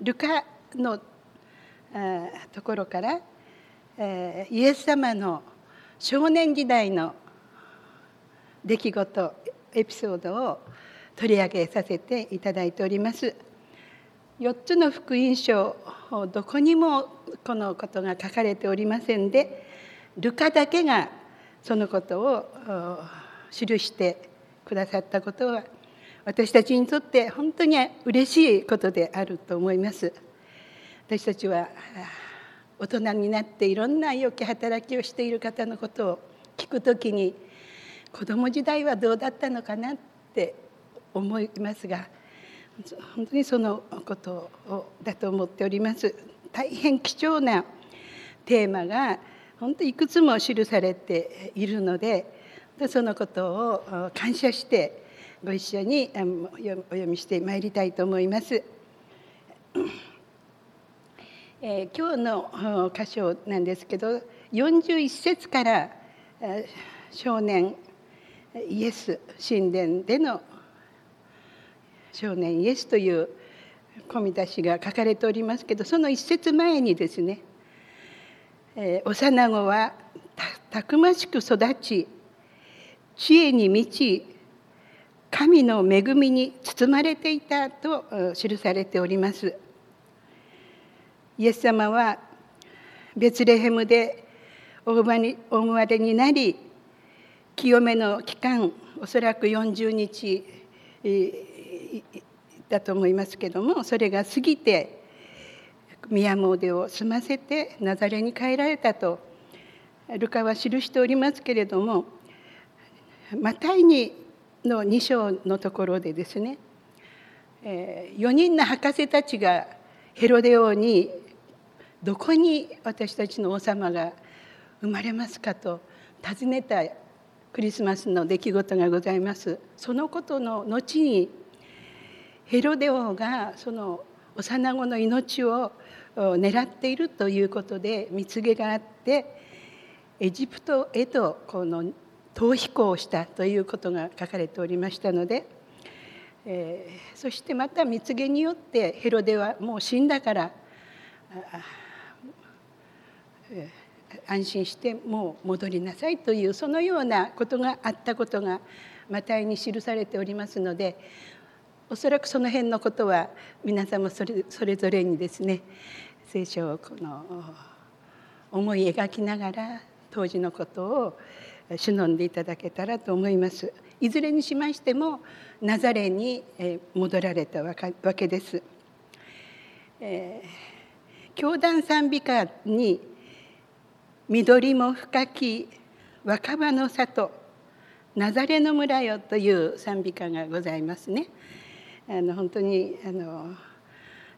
ルカのところからイエス様の少年時代の出来事エピソードを取り上げさせていただいております。4つの福音書どこにもこのことが書かれておりませんでルカだけがそのことを記してくださったことは私たちにとって本当に嬉しいことであると思います。私たちは大人になっていろんな良き働きをしている方のことを聞くときに子供時代はどうだったのかなって思いますが本当にそのことだと思っております大変貴重なテーマが本当いくつも記されているのでそのことを感謝してご一緒にお読みしてまいりたいと思います。えー、今日の箇所なんですけど41節から少年イエス神殿での少年イエスという込み出しが書かれておりますけどその一節前にですね、え、幼子はたくましく育ち知恵に満ち神の恵みに包まれていたと記されております。イエス様はベツレヘムでお生まれになり清めの期間おそらく40日だと思いますけどもそれが過ぎて宮詣を済ませてナザレに帰られたとルカは記しておりますけれどもマタイにの2章のところでですね4人の博士たちがヘロデ王にどこに私たちの王様が生まれますかと尋ねたクリスマスの出来事がございます。そのことの後にヘロデ王がその幼子の命を狙っているということで蜜毛があってエジプトへとこの逃避行をしたということが書かれておりましたので、えー、そしてまた蜜毛によってヘロデはもう死んだから安心してもう戻りなさいというそのようなことがあったことがマタイに記されておりますのでおそらくその辺のことは皆さんもそれそれぞれにですね聖書をこの思い描きながら当時のことを忍んでいただけたらと思います。いずれにしましてもナザレに戻られたわけです。えー、教団賛美歌に緑も深き若葉の里ナザレの村よという賛美歌がございますね。あの本当にあの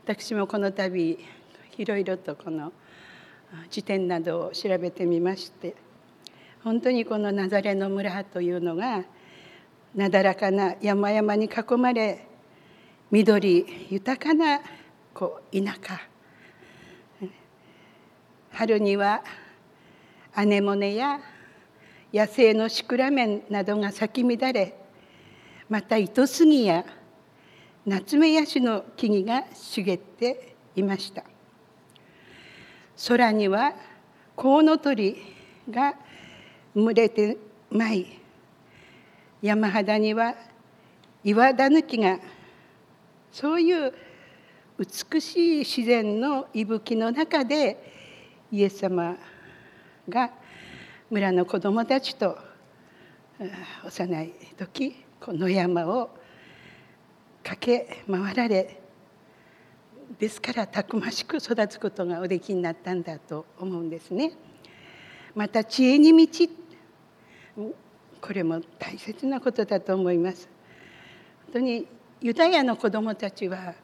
私もこの度いろいろとこの辞典などを調べてみまして本当にこのナザレの村というのがなだらかな山々に囲まれ緑豊かなこう田舎。春にはアネモネや野生のシクラメンなどが咲き乱れまた糸杉や夏目ヤシの木々が茂っていました。空にはコウノトリが群れて舞い山肌には岩だぬきがそういう美しい自然の息吹の中でイエス様が村の子供たちと幼い時この山を駆け回られですからたくましく育つことがおできになったんだと思うんですね。また知恵に満ちこれも大切なことだと思います。本当にユダヤの子どもたちは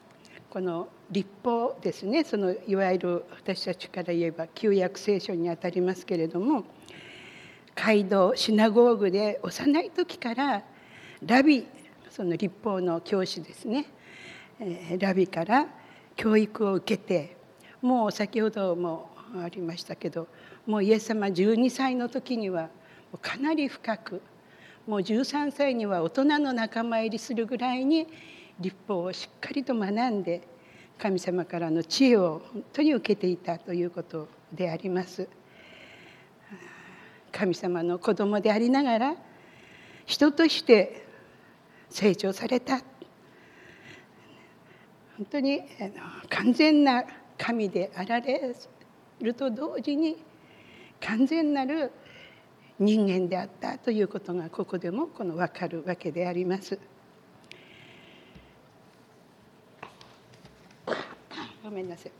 この立法ですねそのいわゆる私たちから言えば旧約聖書にあたりますけれども街道シナゴーグで幼い時からラビその立法の教師ですねラビから教育を受けてもう先ほどもありましたけどもうイエス様12歳の時にはかなり深くもう13歳には大人の仲間入りするぐらいに立法をしっかりと学んで神様からの知恵を本当に受けていたということであります。神様の子供でありながら人として成長された本当に完全な神であられると同時に完全なる人間であったということがここでもこの分かるわけであります。ごめんなさい。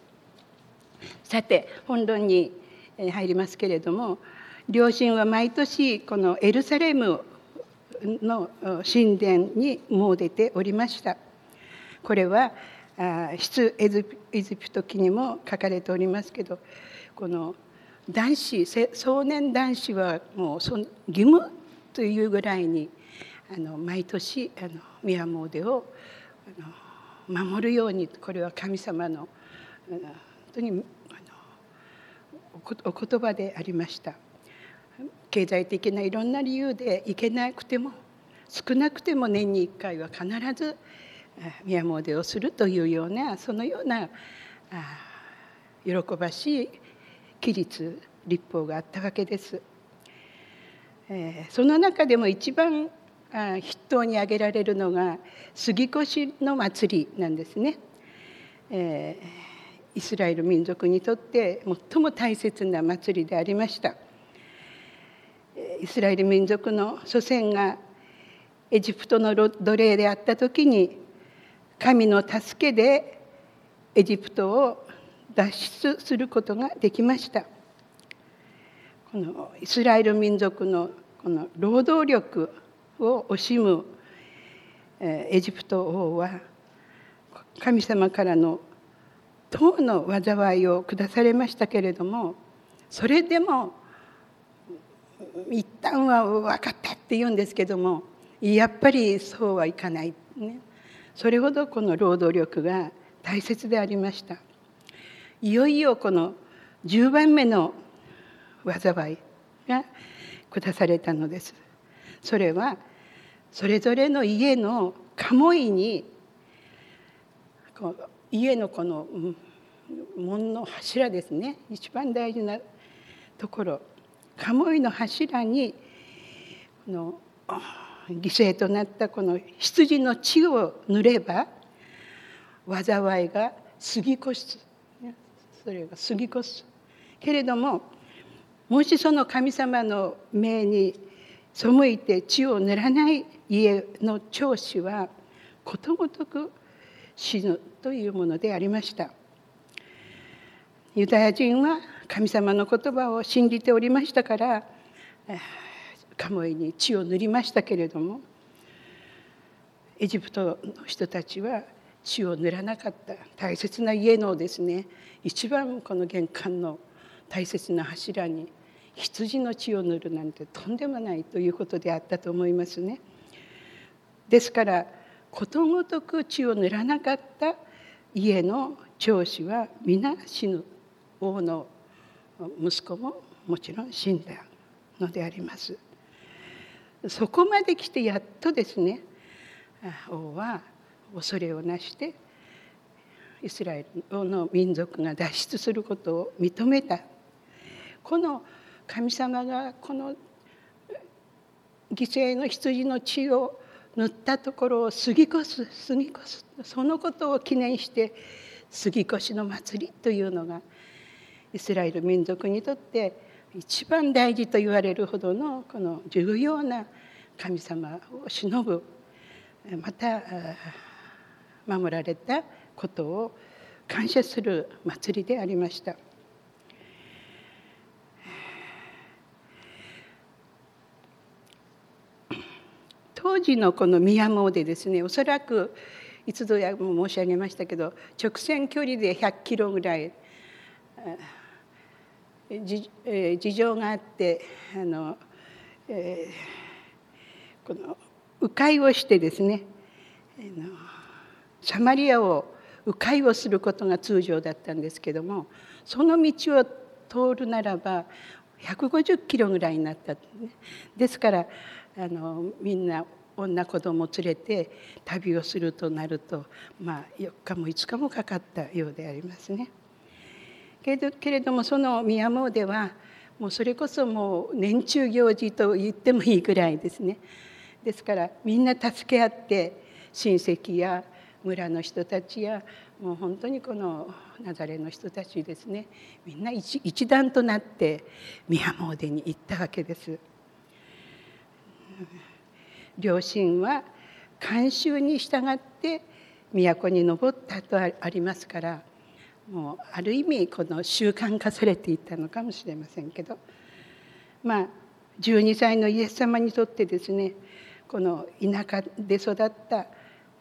さて本論に入りますけれども両親は毎年このエルサレムの神殿に詣でておりました。これは出エジプト記にも書かれておりますけどこの男子少年男子はもうその義務というぐらいにあの毎年あの宮詣をあの守るようにこれは神様の本当にお言葉でありました。経済的ないろんな理由で行けなくても少なくても年に1回は必ず宮詣をするというようなそのような喜ばしい規律立法があったわけです。その中でも一番筆頭に挙げられるのが杉越の祭りなんですね。イスラエル民族にとって最も大切な祭りでありました。イスラエル民族の祖先がエジプトの奴隷であった時に神の助けでエジプトを脱出することができました。このイスラエル民族のこの労働力を惜しむエジプト王は神様からの党の災いを下されましたけれどもそれでも一旦は分かったって言うんですけどもやっぱりそうはいかない、ね、それほどこの労働力が大切でありました。いよいよこの10番目の災いが下されたのです。それはそれぞれの家の鴨居に家のこの門の柱ですね。一番大事なところ。鴨居の柱にこの犠牲となったこの羊の血を塗れば災いが過ぎ越すそれが過ぎ越すけれどももしその神様の命に背いて血を塗らない家の長子はことごとく死ぬというものでありましたユダヤ人は神様の言葉を信じておりましたからカモイに血を塗りましたけれどもエジプトの人たちは血を塗らなかった大切な家のですね一番この玄関の大切な柱に羊の血を塗るなんてとんでもないということであったと思いますね。ですからことごとく血を塗らなかった家の長子は皆死ぬ王の息子ももちろん死んだのであります。そこまで来てやっとですね王は恐れをなしてイスラエルの民族が脱出することを認めた。この神様がこの犠牲の羊の血を塗ったところを過ぎ越す過ぎ越すそのことを記念して過ぎ越しの祭りというのがイスラエル民族にとって一番大事と言われるほどのこの重要な神様を忍ぶ。また守られたことを感謝する祭りでありました。当時のこの宮詣でですねおそらく一度も申し上げましたけど直線距離で100キロぐらい事情があってあの、えー、この迂回をしてですねあのサマリアを迂回をすることが通常だったんですけどもその道を通るならば150キロぐらいになった、ですからあのみんな女子供を連れて旅をするとなると、まあ、4日も5日もかかったようでありますね。けれどけれどもその宮詣ではもうそれこそもう年中行事と言ってもいいぐらいですね。ですからみんな助け合って親戚や村の人たちやもう本当にこのナザレの人たちですねみんな一一団となって宮詣に行ったわけです。両親は慣習に従って都に登ったとありますからもうある意味この習慣化されていたのかもしれませんけどまあ12歳のイエス様にとってですねこの田舎で育った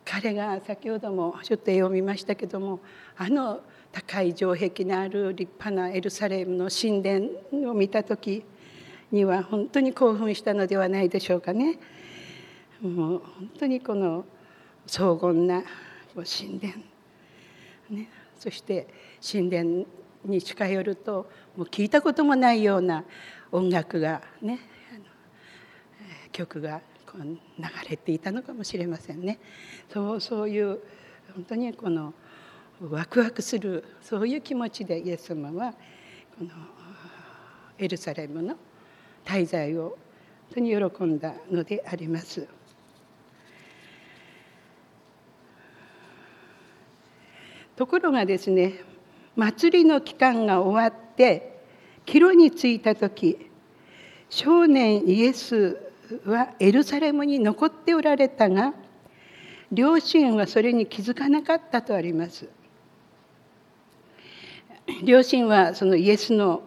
彼が先ほどもちょっと絵を見ましたけどもあの高い城壁のある立派なエルサレムの神殿を見た時には本当に興奮したのではないでしょうかね。もう本当にこの荘厳な神殿、ね、そして神殿に近寄るともう聞いたこともないような音楽がね曲が流れていたのかもしれませんね。そうそういう本当にこのワクワクするそういう気持ちでイエス様はこのエルサレムの滞在を本当に喜んだのであります。ところがですね祭りの期間が終わって帰路に着いた時少年イエスはエルサレムに残っておられたが両親はそれに気づかなかったとあります。両親はそのイエスの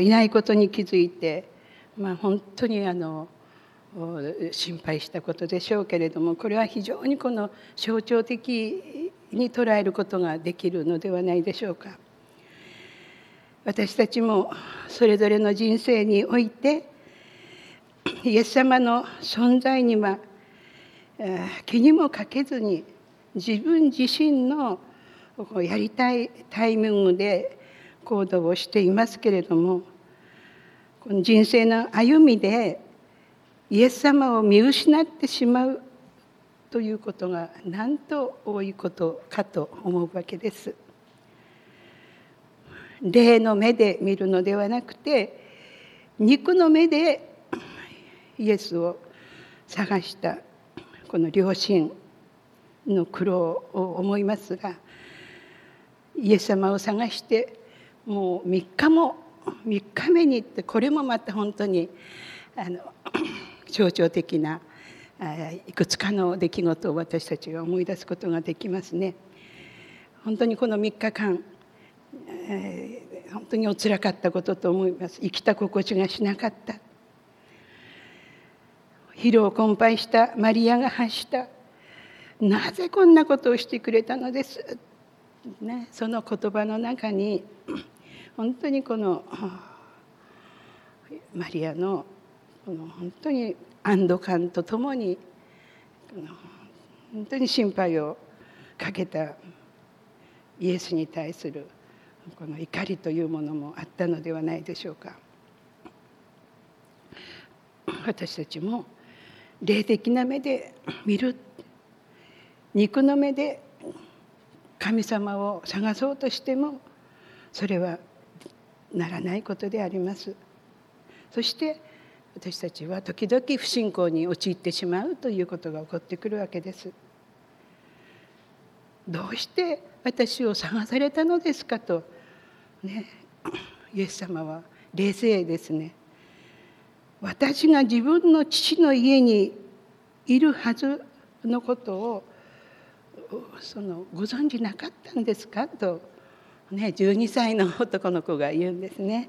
いないことに気づいて、まあ、本当にあの心配したことでしょうけれどもこれは非常にこの象徴的に捉えることができるのではないでしょうか。私たちもそれぞれの人生においてイエス様の存在には気にもかけずに自分自身のやりたいタイミングで行動をしていますけれどもこの人生の歩みでイエス様を見失ってしまうということがなんと多いことかと思うわけです。霊の目で見るのではなくて肉の目でイエスを探したこの両親の苦労を思いますがイエス様を探してもう3日も3日目に行ってこれもまた本当にあの 象徴的ないくつかの出来事を私たちが思い出すことができますね。本当にこの3日間、えー、本当におつらかったことと思います生きた心地がしなかった疲労困憊したマリアが発したなぜこんなことをしてくれたのです、ね、その言葉の中に 本当にこの マリアのこの本当に安堵感とともに本当に心配をかけたイエスに対するこの怒りというものもあったのではないでしょうか。私たちも霊的な目で見る肉の目で神様を探そうとしてもそれはならないことであります。そして私たちは時々不信仰に陥ってしまうということが起こってくるわけです。どうして私を探されたのですかと、ね、イエス様は冷静ですね。私が自分の父の家にいるはずのことをそのご存じなかったんですか？と、ね、12歳の男の子が言うんですね。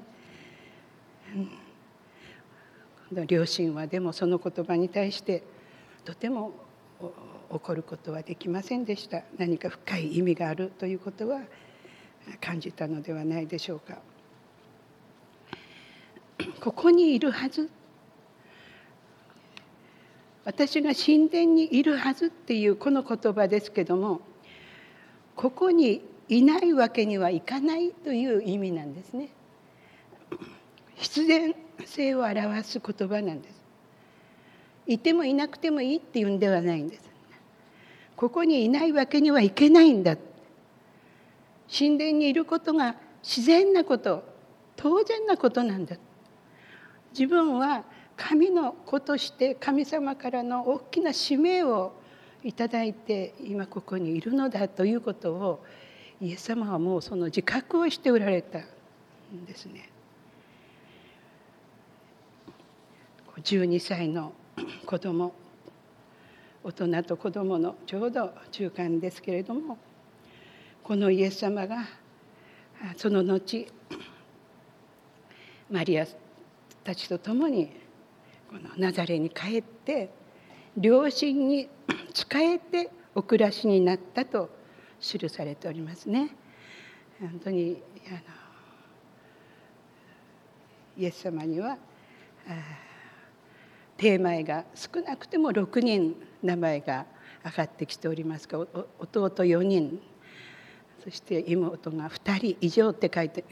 両親はでもその言葉に対してとても怒ることはできませんでした。何か深い意味があるということは感じたのではないでしょうか。ここにいるはず私が神殿にいるはずっていうこの言葉ですけどもここにいないわけにはいかないという意味なんですね。必然性を表す言葉なんです。いてもいなくてもいいっていうんではないんです。ここにいないわけにはいけないんだ。神殿にいることが自然なこと当然なことなんだ。自分は神の子として神様からの大きな使命をいただいて今ここにいるのだということをイエス様はもうその自覚をしておられたんですね。12歳の子供大人と子供のちょうど中間ですけれどもこのイエス様がその後マリアたちと共にこのナザレに帰って両親に 仕えてお暮らしになったと記されておりますね。本当にあのイエス様にはテーマ絵が少なくても6人名前が上がってきておりますが弟4人そして妹が2人以上って書いて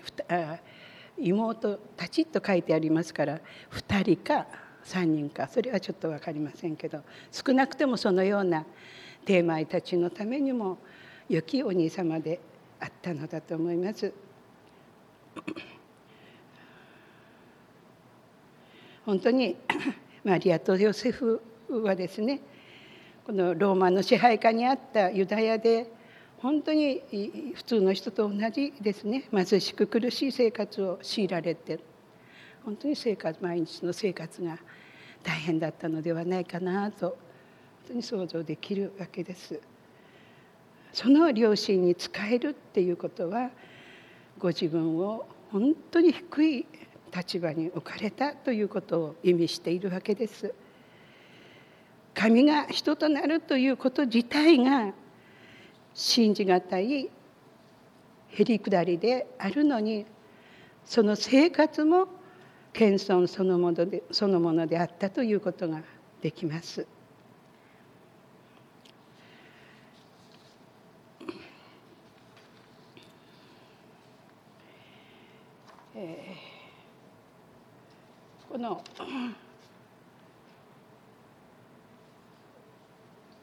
妹たちと書いてありますから2人か3人かそれはちょっと分かりませんけど少なくてもそのようなテーマたちのためにも良きお兄様であったのだと思います。本当に マリアとヨセフはですねこのローマの支配下にあったユダヤで本当に普通の人と同じですね貧しく苦しい生活を強いられて本当に生活毎日の生活が大変だったのではないかなと本当に想像できるわけです。その両親に仕えるっていうことはご自分を本当に低い立場に置かれたということを意味しているわけです。神が人となるということ自体が信じがたいへりくだりであるのにその生活も謙遜そのものでそのものであったということができます。えー、この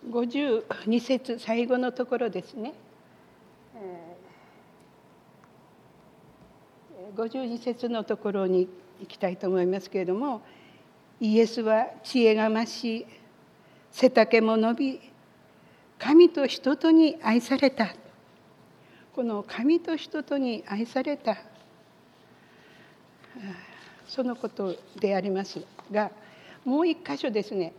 52節最後のところですね、えー、52節のところに行きたいと思いますけれどもイエスは知恵が増し背丈も伸び神と人とに愛された。この神と人とに愛されたそのことでありますがもう一箇所ですね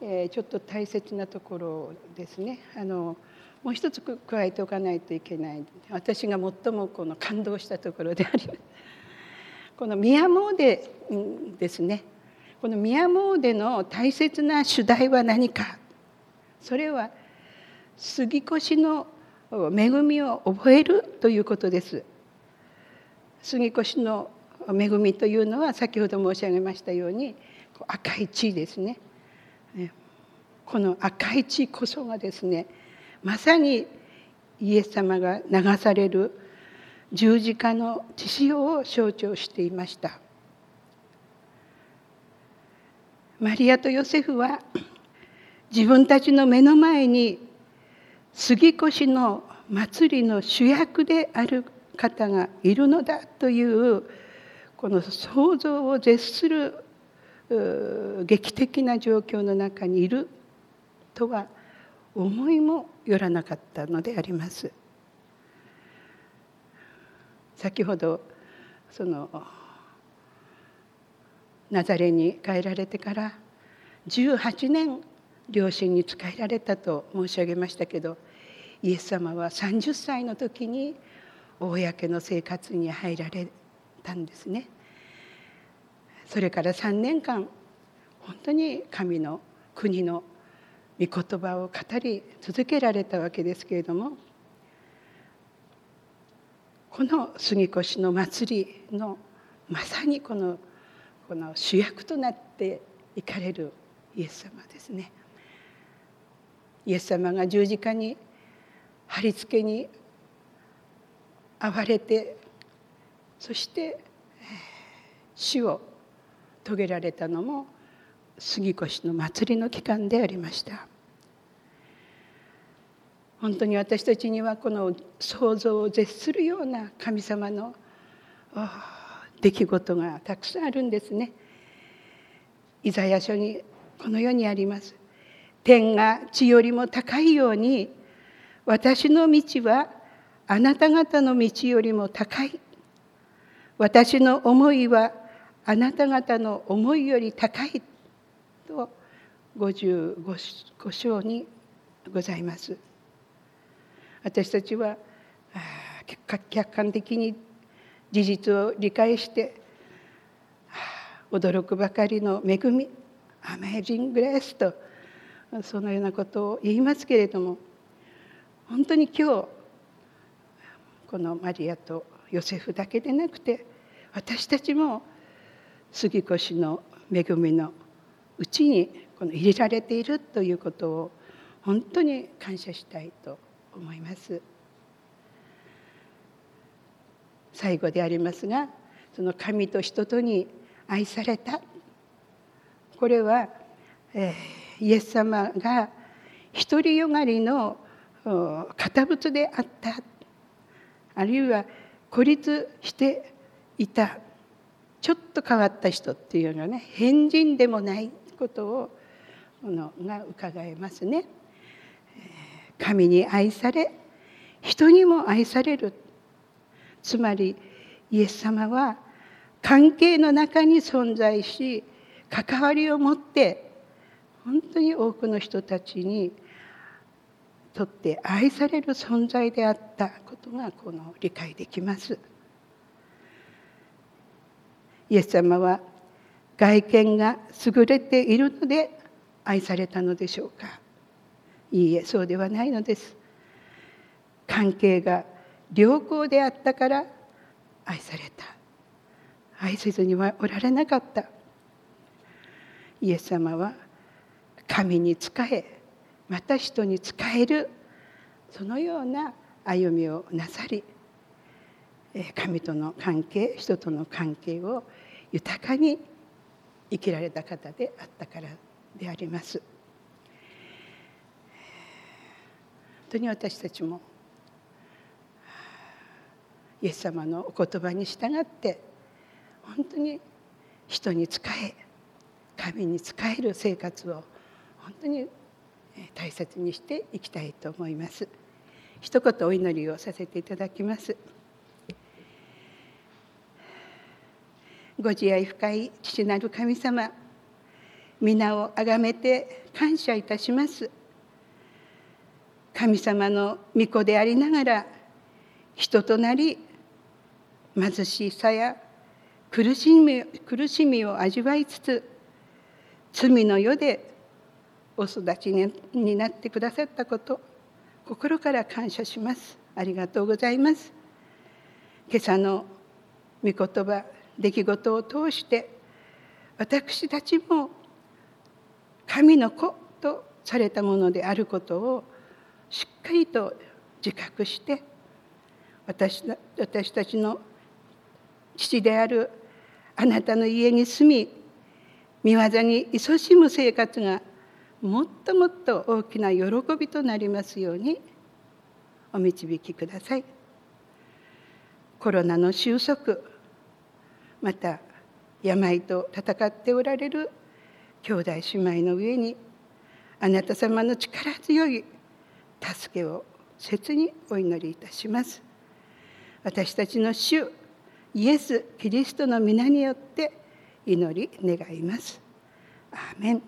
えちょっと大切なところですね。あのもう一つ加えておかないといけない。私が最もこの感動したところであります。この宮詣ですね。この宮詣の大切な主題は何か。それは杉越の恵みを覚えるということです。杉越の恵みというのは先ほど申し上げましたように赤い地ですね。この赤い血こそがですねまさにイエス様が流される十字架の血潮を象徴していましたマリアとヨセフは自分たちの目の前に杉越の祭りの主役である方がいるのだというこの想像を絶する劇的な状況の中にいるとは思いもよらなかったのであります。先ほどそのナザレに帰られてから18年両親に仕えられたと申し上げましたけどイエス様は30歳の時に公の生活に入られたんですね。それから3年間本当に神の国の御言葉を語り続けられたわけですけれどもこの杉越の祭りのまさにこのこの主役となっていかれるイエス様ですね。イエス様が十字架に貼り付けに遭われてそして死を遂げられたのも杉越の祭りの期間でありました本当に私たちにはこの想像を絶するような神様の出来事がたくさんあるんですね。イザヤ書にこのようにあります。天が地よりも高いように私の道はあなた方の道よりも高い。私の思いはあなた方の思いより高いと55章にございます。私たちは客観的に事実を理解して驚くばかりの恵みアメージングレースとそのようなことを言いますけれども本当に今日このマリアとヨセフだけでなくて私たちも杉越の恵みのうちにこの入れられているということを本当に感謝したいと思います。最後でありますがその神と人とに愛された。これは、えー、イエス様が独りよがりの堅物であった。あるいは孤立していた。ちょっと変わった人っていうのはね変人でもないことをのが伺えますね。神に愛され人にも愛されるつまりイエス様は関係の中に存在し関わりを持って本当に多くの人たちにとって愛される存在であったことがこの理解できます。イエス様は外見が優れているので愛されたのでしょうかいいえそうではないのです。関係が良好であったから愛された。愛せずにはおられなかった。イエス様は神に仕えまた人に仕えるそのような歩みをなさり神との関係人との関係を豊かに生きられた方であったからであります。本当に私たちもイエス様のお言葉に従って本当に人に仕え神に仕える生活を本当に大切にしていきたいと思います。一言お祈りをさせていただきます。ご自愛深い父なる神様皆をあがめて感謝いたします。神様の御子でありながら人となり貧しさや苦しみ苦しみを味わいつつ罪の世でお育ちになってくださったこと心から感謝します。ありがとうございます。今朝の御言葉出来事を通して私たちも神の子とされたものであることをしっかりと自覚して私私たちの父であるあなたの家に住み御業に勤しむ生活がもっともっと大きな喜びとなりますようにお導きください。コロナの収束また病と闘っておられる兄弟姉妹の上にあなた様の力強い助けを切にお祈りいたします。私たちの主イエス・キリストの皆によって祈り願います。アーメン